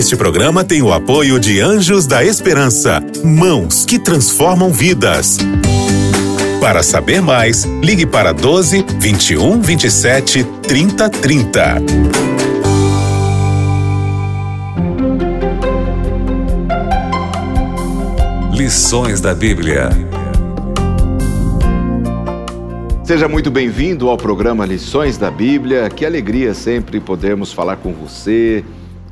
Este programa tem o apoio de Anjos da Esperança, mãos que transformam vidas. Para saber mais, ligue para 12 21 27 30 30. Lições da Bíblia. Seja muito bem-vindo ao programa Lições da Bíblia. Que alegria sempre podermos falar com você.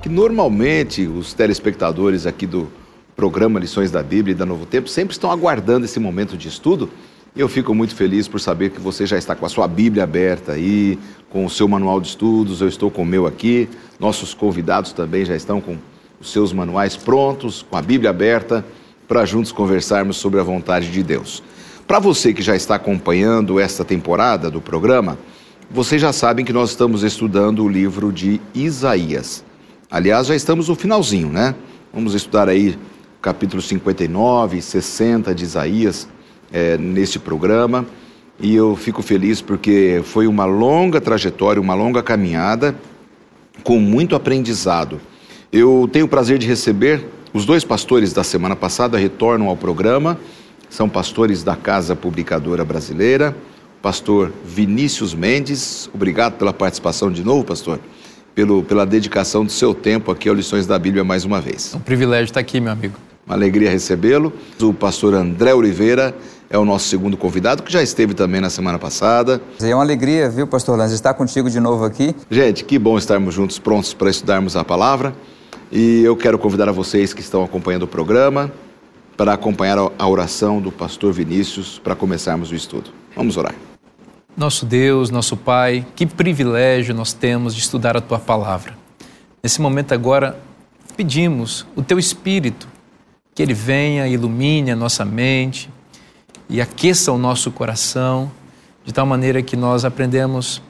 Que normalmente os telespectadores aqui do programa Lições da Bíblia e da Novo Tempo sempre estão aguardando esse momento de estudo. E eu fico muito feliz por saber que você já está com a sua Bíblia aberta aí, com o seu manual de estudos. Eu estou com o meu aqui. Nossos convidados também já estão com os seus manuais prontos, com a Bíblia aberta, para juntos conversarmos sobre a vontade de Deus. Para você que já está acompanhando esta temporada do programa, vocês já sabem que nós estamos estudando o livro de Isaías. Aliás, já estamos no finalzinho, né? Vamos estudar aí capítulo 59, 60 de Isaías é, neste programa. E eu fico feliz porque foi uma longa trajetória, uma longa caminhada, com muito aprendizado. Eu tenho o prazer de receber os dois pastores da semana passada, retornam ao programa são pastores da Casa Publicadora Brasileira. Pastor Vinícius Mendes, obrigado pela participação de novo, pastor, pelo, pela dedicação do seu tempo aqui ao Lições da Bíblia mais uma vez. É um privilégio estar aqui, meu amigo. Uma alegria recebê-lo. O pastor André Oliveira é o nosso segundo convidado, que já esteve também na semana passada. É uma alegria, viu, pastor Lanz, estar contigo de novo aqui. Gente, que bom estarmos juntos, prontos para estudarmos a palavra. E eu quero convidar a vocês que estão acompanhando o programa para acompanhar a oração do pastor Vinícius para começarmos o estudo. Vamos orar. Nosso Deus, nosso Pai, que privilégio nós temos de estudar a tua palavra. Nesse momento agora, pedimos o teu espírito que ele venha, ilumine a nossa mente e aqueça o nosso coração, de tal maneira que nós aprendemos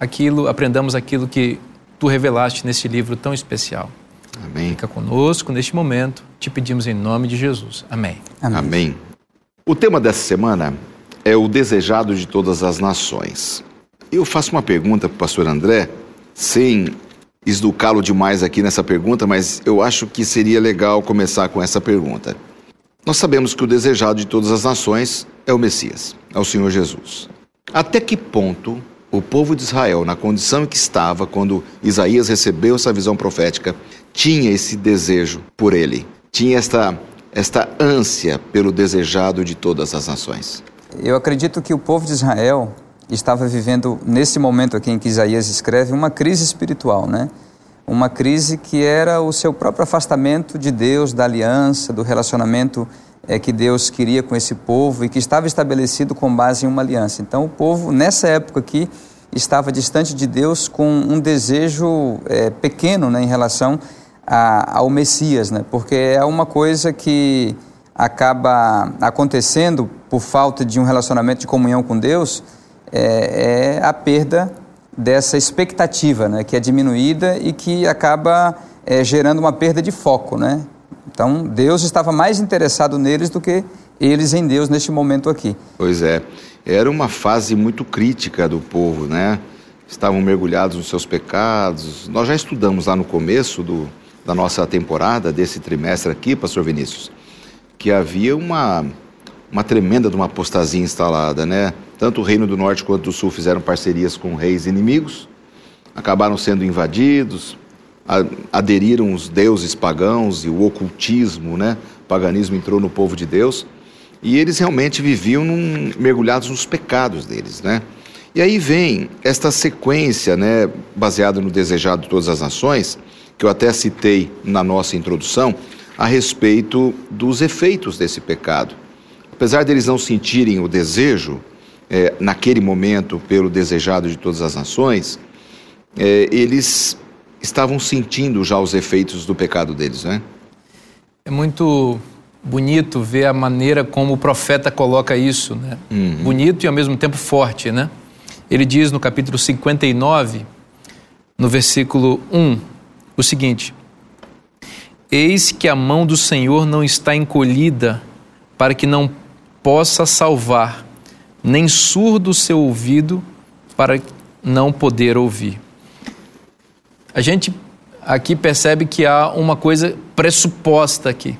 aquilo, aprendamos aquilo que tu revelaste nesse livro tão especial. Amém. Fica conosco neste momento, te pedimos em nome de Jesus. Amém. Amém. Amém. O tema dessa semana é o desejado de todas as nações. Eu faço uma pergunta para o pastor André, sem esducá-lo demais aqui nessa pergunta, mas eu acho que seria legal começar com essa pergunta. Nós sabemos que o desejado de todas as nações é o Messias, é o Senhor Jesus. Até que ponto o povo de Israel, na condição em que estava quando Isaías recebeu essa visão profética, tinha esse desejo por ele, tinha esta, esta ânsia pelo desejado de todas as nações. Eu acredito que o povo de Israel estava vivendo, nesse momento aqui em que Isaías escreve, uma crise espiritual, né? Uma crise que era o seu próprio afastamento de Deus, da aliança, do relacionamento é, que Deus queria com esse povo e que estava estabelecido com base em uma aliança. Então, o povo, nessa época aqui, estava distante de Deus com um desejo é, pequeno né, em relação a, ao Messias, né, porque é uma coisa que acaba acontecendo por falta de um relacionamento de comunhão com Deus, é, é a perda dessa expectativa, né, que é diminuída e que acaba é, gerando uma perda de foco, né? Então, Deus estava mais interessado neles do que eles em Deus neste momento aqui. Pois é. Era uma fase muito crítica do povo, né? Estavam mergulhados nos seus pecados. Nós já estudamos lá no começo do, da nossa temporada, desse trimestre aqui, Pastor Vinícius, que havia uma, uma tremenda de uma apostasia instalada, né? Tanto o Reino do Norte quanto do Sul fizeram parcerias com reis inimigos, acabaram sendo invadidos, aderiram os deuses pagãos e o ocultismo, né? O paganismo entrou no povo de Deus e eles realmente viviam num, mergulhados nos pecados deles, né? E aí vem esta sequência, né, baseada no desejado de todas as nações, que eu até citei na nossa introdução, a respeito dos efeitos desse pecado. Apesar deles não sentirem o desejo, é, naquele momento, pelo desejado de todas as nações, é, eles estavam sentindo já os efeitos do pecado deles, né? É muito bonito ver a maneira como o profeta coloca isso, né? Uhum. Bonito e ao mesmo tempo forte, né? Ele diz no capítulo 59, no versículo 1, o seguinte: Eis que a mão do Senhor não está encolhida para que não possa salvar, nem surdo seu ouvido para não poder ouvir. A gente aqui percebe que há uma coisa pressuposta aqui.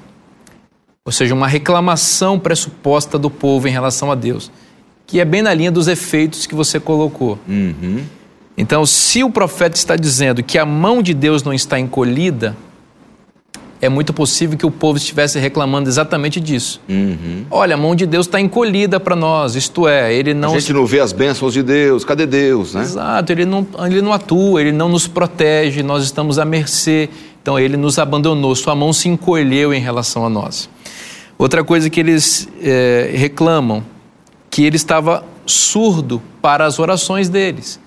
Ou seja, uma reclamação pressuposta do povo em relação a Deus, que é bem na linha dos efeitos que você colocou. Uhum. Então, se o profeta está dizendo que a mão de Deus não está encolhida, é muito possível que o povo estivesse reclamando exatamente disso. Uhum. Olha, a mão de Deus está encolhida para nós, isto é, ele não. A gente não vê as bênçãos de Deus, cadê Deus, né? Exato, ele não, ele não atua, ele não nos protege, nós estamos à mercê. Então ele nos abandonou, sua mão se encolheu em relação a nós. Outra coisa que eles é, reclamam, que ele estava surdo para as orações deles.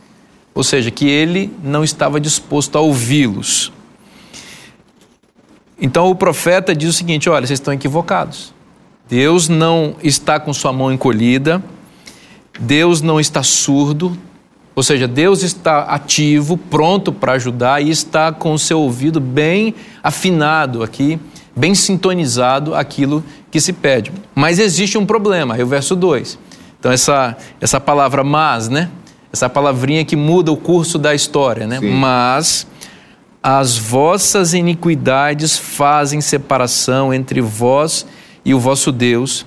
Ou seja, que ele não estava disposto a ouvi-los. Então o profeta diz o seguinte: olha, vocês estão equivocados. Deus não está com sua mão encolhida, Deus não está surdo, ou seja, Deus está ativo, pronto para ajudar e está com o seu ouvido bem afinado aqui, bem sintonizado aquilo que se pede. Mas existe um problema, aí o verso 2. Então essa, essa palavra mas, né? Essa palavrinha que muda o curso da história, né? Sim. Mas as vossas iniquidades fazem separação entre vós e o vosso Deus,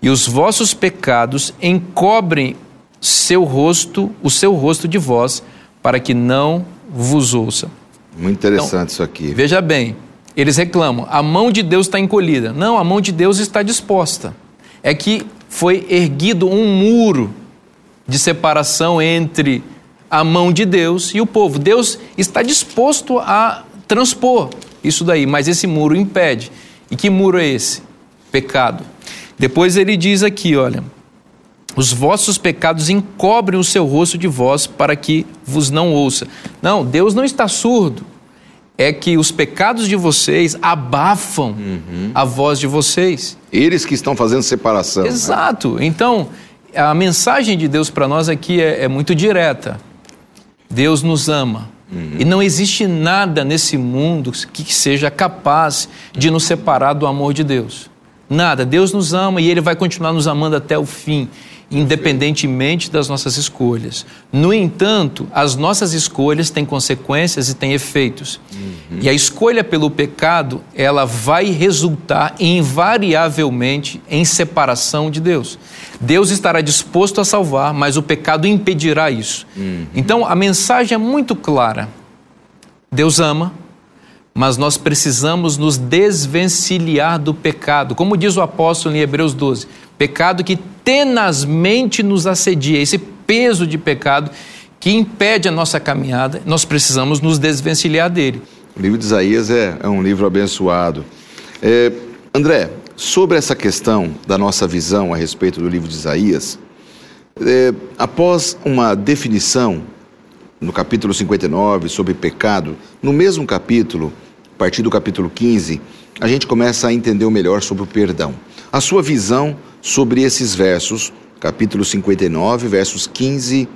e os vossos pecados encobrem seu rosto, o seu rosto de vós, para que não vos ouça. Muito interessante isso aqui. Veja bem, eles reclamam, a mão de Deus está encolhida. Não, a mão de Deus está disposta. É que foi erguido um muro de separação entre a mão de Deus e o povo. Deus está disposto a transpor isso daí, mas esse muro impede. E que muro é esse? Pecado. Depois ele diz aqui, olha, os vossos pecados encobrem o seu rosto de vós para que vos não ouça. Não, Deus não está surdo. É que os pecados de vocês abafam a voz de vocês. Eles que estão fazendo separação. né? Exato. Então, a mensagem de Deus para nós aqui é, é muito direta. Deus nos ama. E não existe nada nesse mundo que seja capaz de nos separar do amor de Deus. Nada. Deus nos ama e Ele vai continuar nos amando até o fim, independentemente das nossas escolhas. No entanto, as nossas escolhas têm consequências e têm efeitos. E a escolha pelo pecado, ela vai resultar invariavelmente em separação de Deus. Deus estará disposto a salvar, mas o pecado impedirá isso. Então, a mensagem é muito clara. Deus ama, mas nós precisamos nos desvencilhar do pecado. Como diz o apóstolo em Hebreus 12, pecado que tenazmente nos assedia, esse peso de pecado que impede a nossa caminhada, nós precisamos nos desvencilhar dele. O livro de Isaías é, é um livro abençoado. É, André, sobre essa questão da nossa visão a respeito do livro de Isaías, é, após uma definição no capítulo 59 sobre pecado, no mesmo capítulo, a partir do capítulo 15, a gente começa a entender melhor sobre o perdão. A sua visão sobre esses versos, capítulo 59, versos 15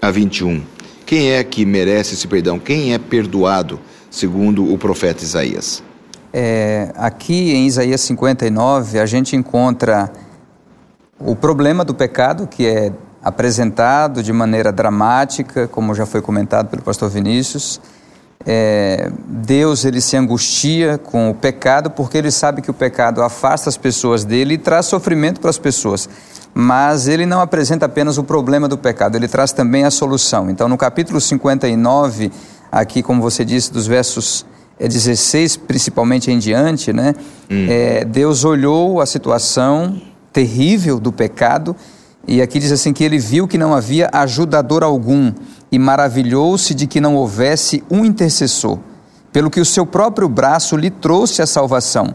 a 21. Quem é que merece esse perdão? Quem é perdoado, segundo o profeta Isaías? É, aqui em Isaías 59, a gente encontra o problema do pecado, que é apresentado de maneira dramática, como já foi comentado pelo pastor Vinícius. É, Deus ele se angustia com o pecado porque ele sabe que o pecado afasta as pessoas dele e traz sofrimento para as pessoas. Mas ele não apresenta apenas o problema do pecado, ele traz também a solução. Então, no capítulo 59, aqui, como você disse, dos versos é, 16 principalmente em diante, né? É, Deus olhou a situação terrível do pecado e aqui diz assim que ele viu que não havia ajudador algum e maravilhou-se de que não houvesse um intercessor, pelo que o seu próprio braço lhe trouxe a salvação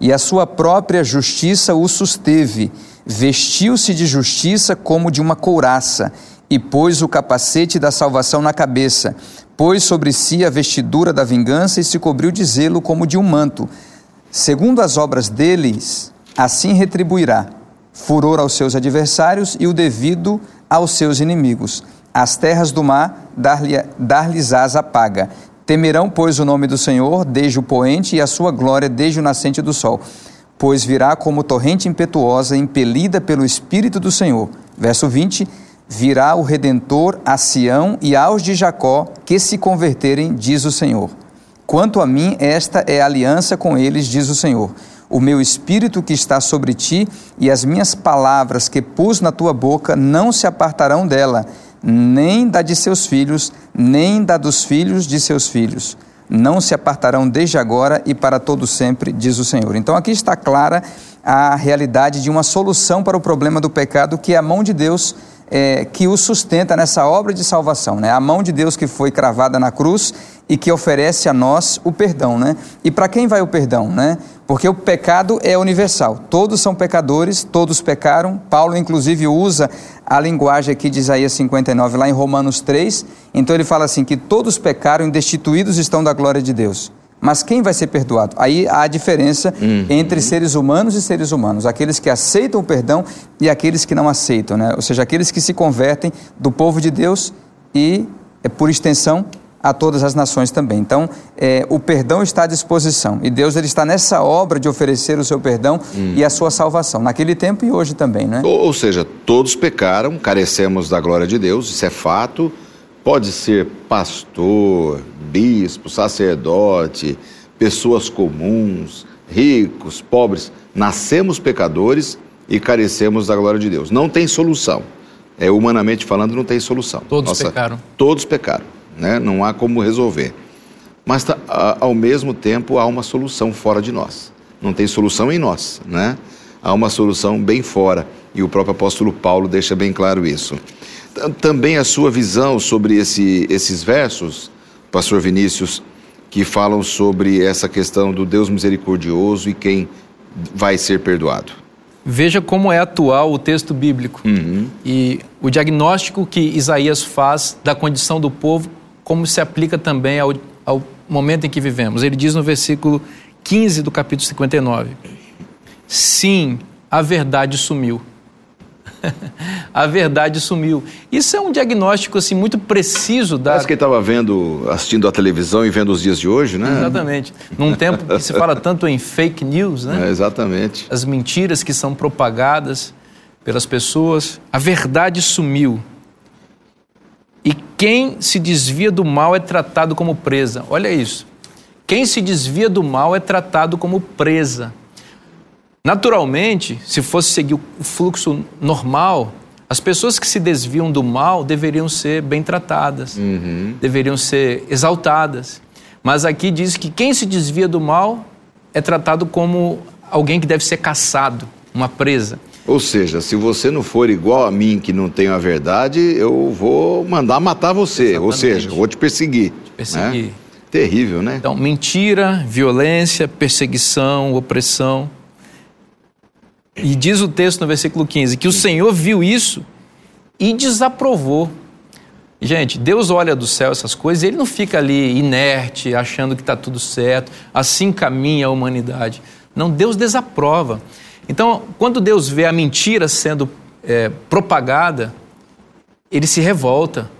e a sua própria justiça o susteve. Vestiu-se de justiça como de uma couraça e pôs o capacete da salvação na cabeça. Pôs sobre si a vestidura da vingança e se cobriu de zelo como de um manto. Segundo as obras deles, assim retribuirá furor aos seus adversários e o devido aos seus inimigos. As terras do mar dar-lhe- dar-lhes-ás a paga. Temerão, pois, o nome do Senhor desde o poente e a sua glória desde o nascente do sol. Pois virá como torrente impetuosa, impelida pelo Espírito do Senhor. Verso 20: Virá o Redentor a Sião e aos de Jacó que se converterem, diz o Senhor. Quanto a mim, esta é a aliança com eles, diz o Senhor. O meu espírito que está sobre ti e as minhas palavras que pus na tua boca não se apartarão dela, nem da de seus filhos, nem da dos filhos de seus filhos. Não se apartarão desde agora e para todo sempre, diz o Senhor. Então aqui está clara a realidade de uma solução para o problema do pecado, que é a mão de Deus é, que o sustenta nessa obra de salvação, né? A mão de Deus que foi cravada na cruz e que oferece a nós o perdão, né? E para quem vai o perdão, né? Porque o pecado é universal. Todos são pecadores, todos pecaram. Paulo inclusive usa a linguagem aqui de Isaías 59 lá em Romanos 3. Então ele fala assim que todos pecaram e destituídos estão da glória de Deus. Mas quem vai ser perdoado? Aí há a diferença uhum. entre seres humanos e seres humanos. Aqueles que aceitam o perdão e aqueles que não aceitam, né? Ou seja, aqueles que se convertem do povo de Deus e, é, por extensão, a todas as nações também. Então, é, o perdão está à disposição. E Deus ele está nessa obra de oferecer o seu perdão hum. e a sua salvação, naquele tempo e hoje também, né? Ou, ou seja, todos pecaram, carecemos da glória de Deus, isso é fato Pode ser pastor, bispo, sacerdote, pessoas comuns, ricos, pobres. Nascemos pecadores e carecemos da glória de Deus. Não tem solução. É, humanamente falando, não tem solução. Todos Nossa, pecaram. Todos pecaram. Né? Não há como resolver. Mas, tá, ao mesmo tempo, há uma solução fora de nós. Não tem solução em nós. Né? Há uma solução bem fora. E o próprio apóstolo Paulo deixa bem claro isso também a sua visão sobre esse, esses versos, Pastor Vinícius, que falam sobre essa questão do Deus misericordioso e quem vai ser perdoado. Veja como é atual o texto bíblico uhum. e o diagnóstico que Isaías faz da condição do povo, como se aplica também ao, ao momento em que vivemos. Ele diz no versículo 15 do capítulo 59: Sim, a verdade sumiu a verdade sumiu. Isso é um diagnóstico assim muito preciso da. Parece que estava vendo, assistindo a televisão e vendo os dias de hoje, né? Exatamente. Num tempo que se fala tanto em fake news, né? É, exatamente. As mentiras que são propagadas pelas pessoas, a verdade sumiu. E quem se desvia do mal é tratado como presa. Olha isso. Quem se desvia do mal é tratado como presa. Naturalmente, se fosse seguir o fluxo normal, as pessoas que se desviam do mal deveriam ser bem tratadas, uhum. deveriam ser exaltadas. Mas aqui diz que quem se desvia do mal é tratado como alguém que deve ser caçado, uma presa. Ou seja, se você não for igual a mim, que não tenho a verdade, eu vou mandar matar você. Exatamente. Ou seja, vou te perseguir. Te perseguir. Né? Terrível, né? Então, mentira, violência, perseguição, opressão. E diz o texto no versículo 15 que o Senhor viu isso e desaprovou. Gente, Deus olha do céu essas coisas ele não fica ali inerte, achando que está tudo certo, assim caminha a humanidade. Não, Deus desaprova. Então, quando Deus vê a mentira sendo é, propagada, ele se revolta.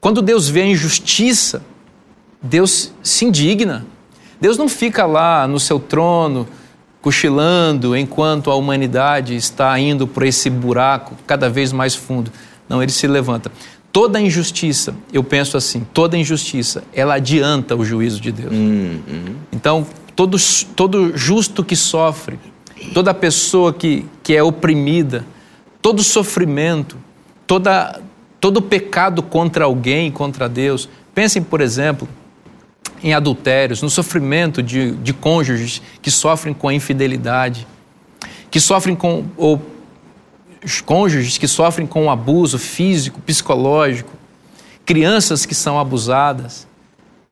Quando Deus vê a injustiça, Deus se indigna. Deus não fica lá no seu trono, cochilando enquanto a humanidade está indo por esse buraco cada vez mais fundo. Não, ele se levanta. Toda injustiça, eu penso assim, toda injustiça, ela adianta o juízo de Deus. Hum, hum. Então, todo, todo justo que sofre, toda pessoa que, que é oprimida, todo sofrimento, toda, todo pecado contra alguém, contra Deus. Pensem, por exemplo, em adultérios, no sofrimento de, de cônjuges que sofrem com a infidelidade, que sofrem com, ou cônjuges que sofrem com o abuso físico, psicológico, crianças que são abusadas,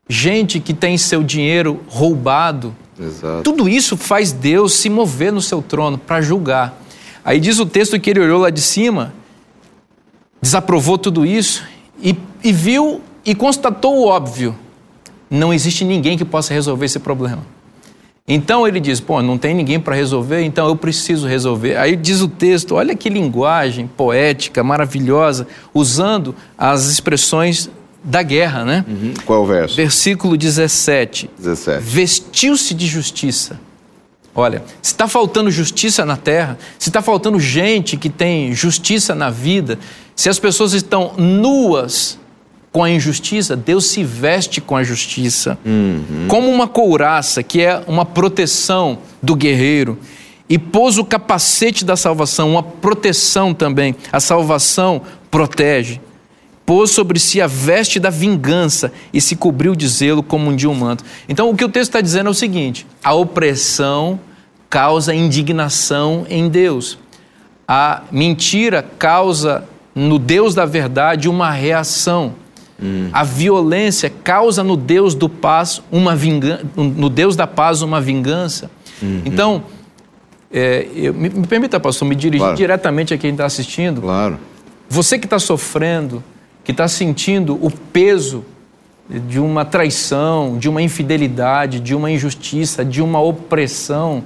gente que tem seu dinheiro roubado. Exato. Tudo isso faz Deus se mover no seu trono para julgar. Aí diz o texto que ele olhou lá de cima, desaprovou tudo isso e, e viu e constatou o óbvio não existe ninguém que possa resolver esse problema. Então ele diz: pô, não tem ninguém para resolver, então eu preciso resolver. Aí diz o texto: olha que linguagem poética, maravilhosa, usando as expressões da guerra, né? Uhum. Qual o verso? Versículo 17. 17. Vestiu-se de justiça. Olha, se está faltando justiça na terra, se está faltando gente que tem justiça na vida, se as pessoas estão nuas com a injustiça, Deus se veste com a justiça. Como uma couraça, que é uma proteção do guerreiro. E pôs o capacete da salvação, uma proteção também. A salvação protege. Pôs sobre si a veste da vingança e se cobriu de zelo como um de um manto. Então, o que o texto está dizendo é o seguinte: a opressão causa indignação em Deus. A mentira causa no Deus da verdade uma reação. A violência causa no Deus do paz uma vingança, no Deus da paz uma vingança. Então, é, eu- me, me permita, pastor, me dirigir Claro. diretamente a quem está assistindo. Claro. Você que está sofrendo, que está sentindo o peso de uma traição, de uma infidelidade, de uma injustiça, de uma opressão,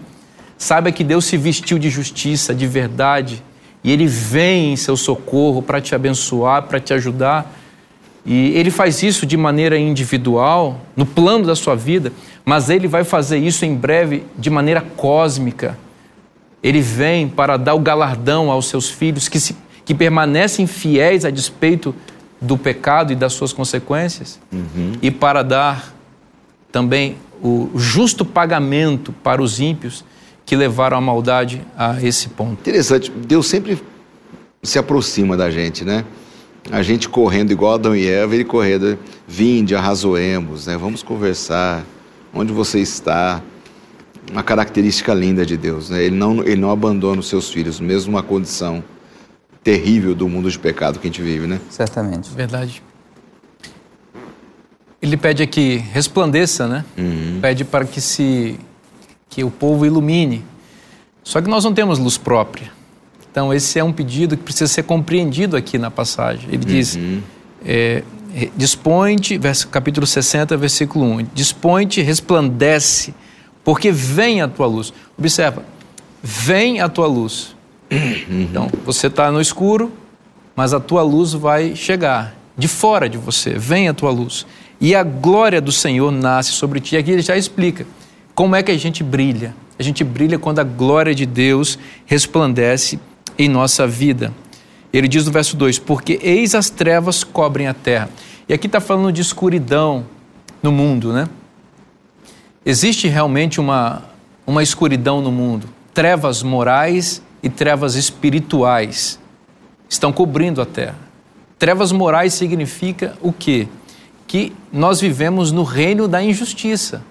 saiba que Deus se vestiu de justiça, de verdade, e Ele vem em seu socorro para te abençoar, para te ajudar. E Ele faz isso de maneira individual, no plano da sua vida, mas Ele vai fazer isso em breve de maneira cósmica. Ele vem para dar o galardão aos seus filhos que, se, que permanecem fiéis a despeito do pecado e das suas consequências, e para dar também o justo pagamento para os ímpios que levaram a maldade a esse ponto. Interessante, Deus sempre se aproxima da gente, né? A gente correndo igual Adão e Eva, ele correndo, vinde, arrazoemos, né? Vamos conversar, onde você está. Uma característica linda de Deus, né? Ele não, ele não abandona os seus filhos, mesmo numa condição terrível do mundo de pecado que a gente vive, né? Certamente. Verdade. Ele pede aqui, resplandeça, né? Pede para que se que o povo ilumine. Só que nós não temos luz própria. Então esse é um pedido que precisa ser compreendido aqui na passagem. Ele diz, é, dispõe-te, capítulo 60, versículo 1, dispõe-te, resplandece, porque vem a tua luz. Observa, vem a tua luz. Então, você está no escuro, mas a tua luz vai chegar de fora de você, vem a tua luz. E a glória do Senhor nasce sobre ti. Aqui ele já explica como é que a gente brilha. A gente brilha quando a glória de Deus resplandece em nossa vida. Ele diz no verso 2: Porque eis as trevas cobrem a terra. E aqui está falando de escuridão no mundo, né? Existe realmente uma, uma escuridão no mundo. Trevas morais e trevas espirituais estão cobrindo a terra. Trevas morais significa o quê? Que nós vivemos no reino da injustiça.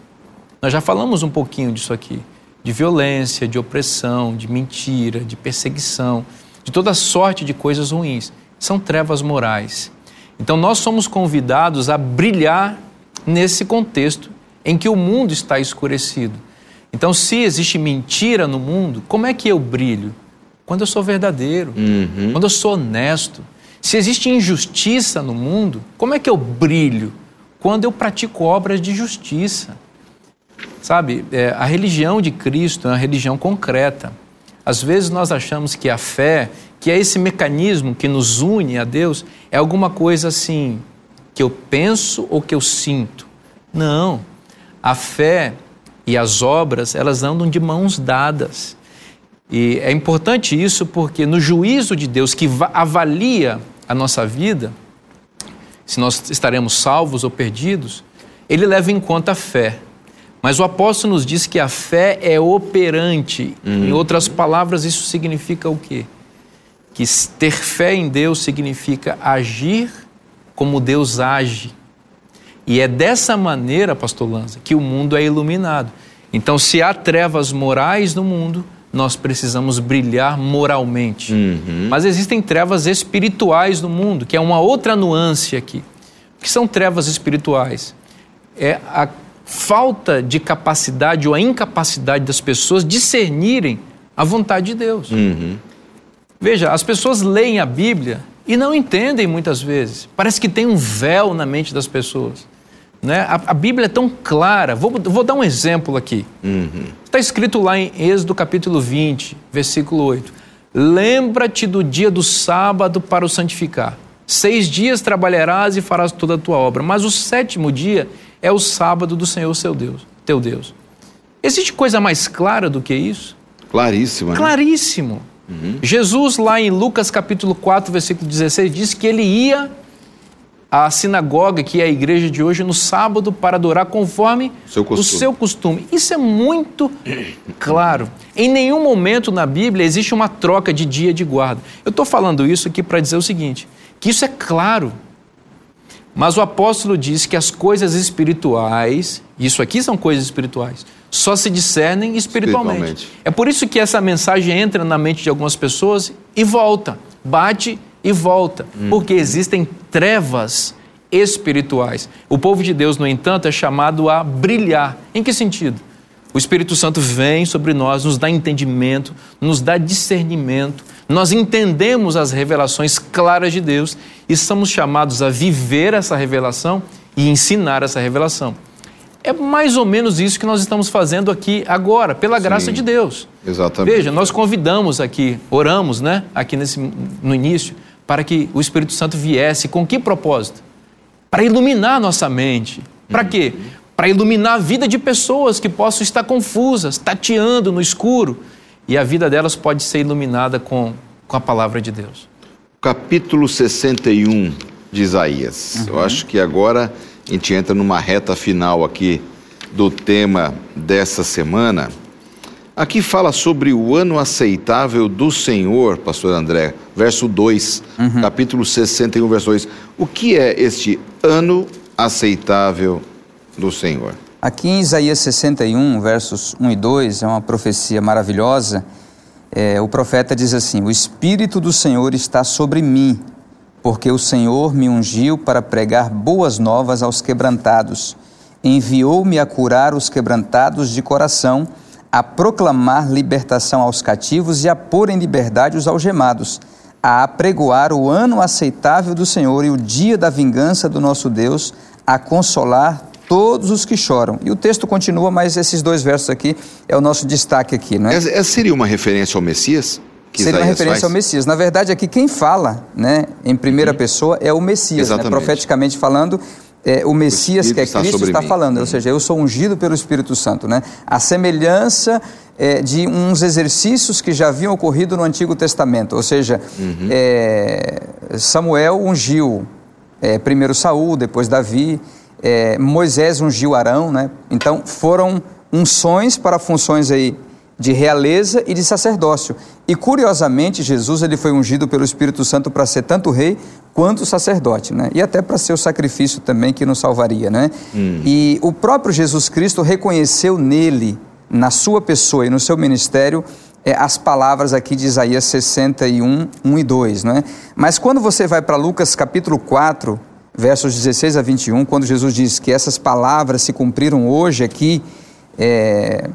Nós já falamos um pouquinho disso aqui. De violência, de opressão, de mentira, de perseguição, de toda sorte de coisas ruins. São trevas morais. Então nós somos convidados a brilhar nesse contexto em que o mundo está escurecido. Então, se existe mentira no mundo, como é que eu brilho? Quando eu sou verdadeiro, quando eu sou honesto. Se existe injustiça no mundo, como é que eu brilho? Quando eu pratico obras de justiça. Sabe, é, a religião de Cristo é uma religião concreta. Às vezes nós achamos que a fé, que é esse mecanismo que nos une a Deus, é alguma coisa assim, que eu penso ou que eu sinto. Não. A fé e as obras, elas andam de mãos dadas. E é importante isso porque no juízo de Deus que va- avalia a nossa vida, se nós estaremos salvos ou perdidos, ele leva em conta a fé. Mas o apóstolo nos diz que a fé é operante. Em outras palavras, isso significa o quê? Que ter fé em Deus significa agir como Deus age. E é dessa maneira, pastor Lanza, que o mundo é iluminado. Então, se há trevas morais no mundo, nós precisamos brilhar moralmente. Mas existem trevas espirituais no mundo, que é uma outra nuance aqui. O que são trevas espirituais? É a falta de capacidade ou a incapacidade das pessoas discernirem a vontade de Deus. Veja, as pessoas leem a Bíblia e não entendem muitas vezes. Parece que tem um véu na mente das pessoas. Né? A, a Bíblia é tão clara. Vou, vou dar um exemplo aqui. Está escrito lá em Êxodo capítulo 20, versículo 8. Lembra-te do dia do sábado para o santificar. Seis dias trabalharás e farás toda a tua obra, mas o sétimo dia é o sábado do Senhor seu Deus, teu Deus. Existe coisa mais clara do que isso? Claríssima. né? Claríssimo. Jesus, lá em Lucas capítulo 4, versículo 16, diz que ele ia à sinagoga, que é a igreja de hoje, no sábado para adorar conforme Seu o seu costume. Isso é muito claro. Em nenhum momento na Bíblia existe uma troca de dia de guarda. Eu estou falando isso aqui para dizer o seguinte: que isso é claro. Mas o apóstolo diz que as coisas espirituais, isso aqui são coisas espirituais, só se discernem espiritualmente. Espiritualmente. É por isso que essa mensagem entra na mente de algumas pessoas e volta, bate e volta, porque existem trevas espirituais. O povo de Deus, no entanto, é chamado a brilhar. Em que sentido? O Espírito Santo vem sobre nós, nos dá entendimento, nos dá discernimento, nós entendemos as revelações claras de Deus e somos chamados a viver essa revelação e ensinar essa revelação. É mais ou menos isso que nós estamos fazendo aqui agora, pela graça Sim. de Deus. Exatamente. Veja, nós convidamos aqui, oramos, né, aqui nesse, no início, para que o Espírito Santo viesse. Com que propósito? Para iluminar nossa mente. Para quê? Para iluminar a vida de pessoas que possam estar confusas, tateando no escuro. E a vida delas pode ser iluminada com, com a palavra de Deus. capítulo 61 de Isaías. Eu acho que agora a gente entra numa reta final aqui do tema dessa semana. Aqui fala sobre o ano aceitável do Senhor, pastor André, verso 2, capítulo 61, verso 2. O que é este ano aceitável do Senhor? Aqui em Isaías 61, versos 1 e 2, é uma profecia maravilhosa. É, o profeta diz assim: O Espírito do Senhor está sobre mim, porque o Senhor me ungiu para pregar boas novas aos quebrantados. Enviou-me a curar os quebrantados de coração, a proclamar libertação aos cativos e a pôr em liberdade os algemados, a apregoar o ano aceitável do Senhor e o dia da vingança do nosso Deus, a consolar todos os que choram. E o texto continua, mas esses dois versos aqui é o nosso destaque aqui, não é? Essa, essa seria uma referência ao Messias? Que Seria uma Isaías referência faz? ao Messias. Na verdade, aqui quem fala, né, em primeira pessoa é o Messias, né? Profeticamente falando. é, o Messias, Espírito que é Cristo, está mim. falando, ou seja, eu sou ungido pelo Espírito Santo. Né? A semelhança é, de uns exercícios que já haviam ocorrido no Antigo Testamento, ou seja, Uhum. é, Samuel ungiu é, primeiro Saul, depois Davi, é, Moisés ungiu Arão, né? então foram unções para funções aí de realeza e de sacerdócio. E curiosamente, Jesus ele foi ungido pelo Espírito Santo para ser tanto rei quanto sacerdote, né? E até para ser o sacrifício também que nos salvaria, né? E o próprio Jesus Cristo reconheceu nele, na sua pessoa e no seu ministério, é, as palavras aqui de Isaías 61, 1 e 2, não é? Mas quando você vai para Lucas capítulo 4, versos 16 a 21, quando Jesus diz que essas palavras se cumpriram hoje aqui, é,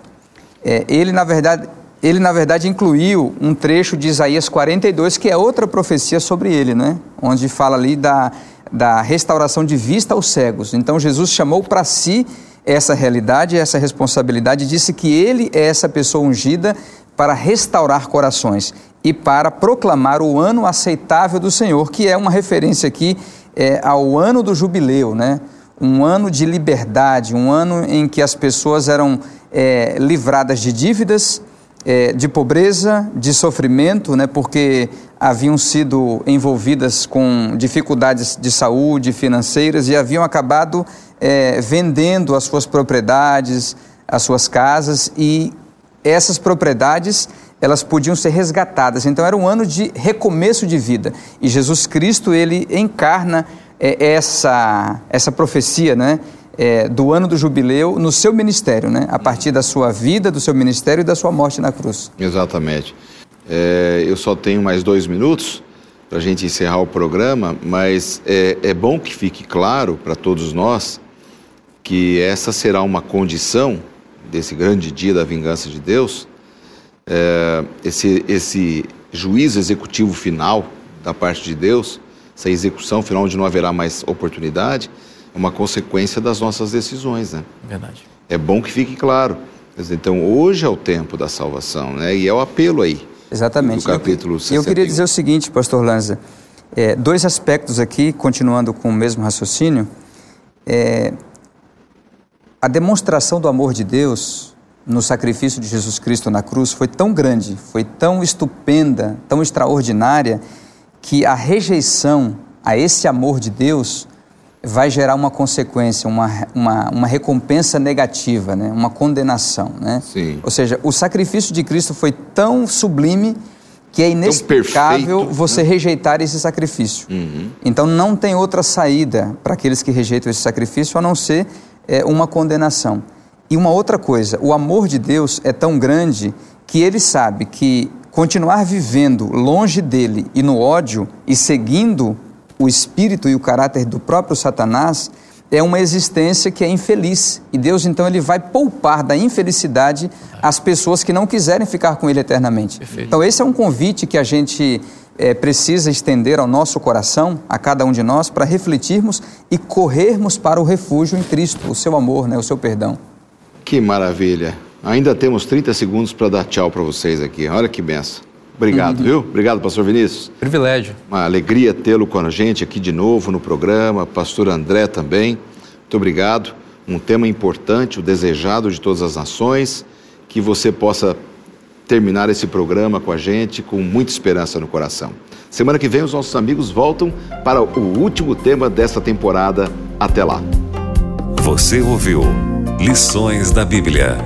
é, ele, na verdade, ele, na verdade, incluiu um trecho de Isaías 42, que é outra profecia sobre ele, né? Onde fala ali da, da restauração de vista aos cegos. Então, Jesus chamou para si essa realidade, essa responsabilidade, disse que ele é essa pessoa ungida para restaurar corações e para proclamar o ano aceitável do Senhor, que é uma referência aqui é, ao ano do jubileu, né? um ano de liberdade, um ano em que as pessoas eram é, livradas de dívidas, é, de pobreza, de sofrimento, né, porque haviam sido envolvidas com dificuldades de saúde, financeiras e haviam acabado é, vendendo as suas propriedades, as suas casas e essas propriedades elas podiam ser resgatadas. Então era um ano de recomeço de vida e Jesus Cristo ele encarna é, essa essa profecia, né? é, do ano do jubileu no seu ministério, né? a partir da sua vida, do seu ministério e da sua morte na cruz. Exatamente. É, eu só tenho mais dois minutos para a gente encerrar o programa, mas é, é bom que fique claro para todos nós que essa será uma condição desse grande dia da vingança de Deus, é, esse, esse juízo executivo final da parte de Deus, essa execução final onde não haverá mais oportunidade, é uma consequência das nossas decisões, né? Verdade. É bom que fique claro. Então, hoje é o tempo da salvação, né? E é o apelo aí. Exatamente. Do capítulo eu, eu 61. queria dizer o seguinte, pastor Lanza, é, dois aspectos aqui, continuando com o mesmo raciocínio. É, a demonstração do amor de Deus no sacrifício de Jesus Cristo na cruz foi tão grande, foi tão estupenda, tão extraordinária, que a rejeição a esse amor de Deus vai gerar uma consequência, uma, uma, uma recompensa negativa, né? uma condenação. Né? Sim. Ou seja, o sacrifício de Cristo foi tão sublime que é inexplicável perfeito, você né? rejeitar esse sacrifício. Uhum. Então não tem outra saída para aqueles que rejeitam esse sacrifício a não ser é, uma condenação. E uma outra coisa, o amor de Deus é tão grande que ele sabe que continuar vivendo longe dele e no ódio e seguindo o espírito e o caráter do próprio Satanás é uma existência que é infeliz. E Deus então ele vai poupar da infelicidade as pessoas que não quiserem ficar com ele eternamente. Perfeito. Então esse é um convite que a gente é, precisa estender ao nosso coração, a cada um de nós, para refletirmos e corrermos para o refúgio em Cristo, o seu amor, né, o seu perdão. Que maravilha. Ainda temos 30 segundos para dar tchau para vocês aqui. Olha que benção. Obrigado, viu? Obrigado, pastor Vinícius. Privilégio. Uma alegria tê-lo com a gente aqui de novo no programa, pastor André também. Muito obrigado. Um tema importante, o desejado de todas as nações, que você possa terminar esse programa com a gente com muita esperança no coração. Semana que vem os nossos amigos voltam para o último tema desta temporada. Até lá. Você ouviu Lições da Bíblia.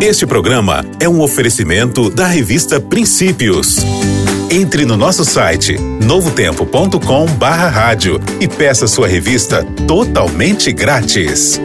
Este programa é um oferecimento da revista Princípios. Entre no nosso site novotempo.com/barra e peça sua revista totalmente grátis.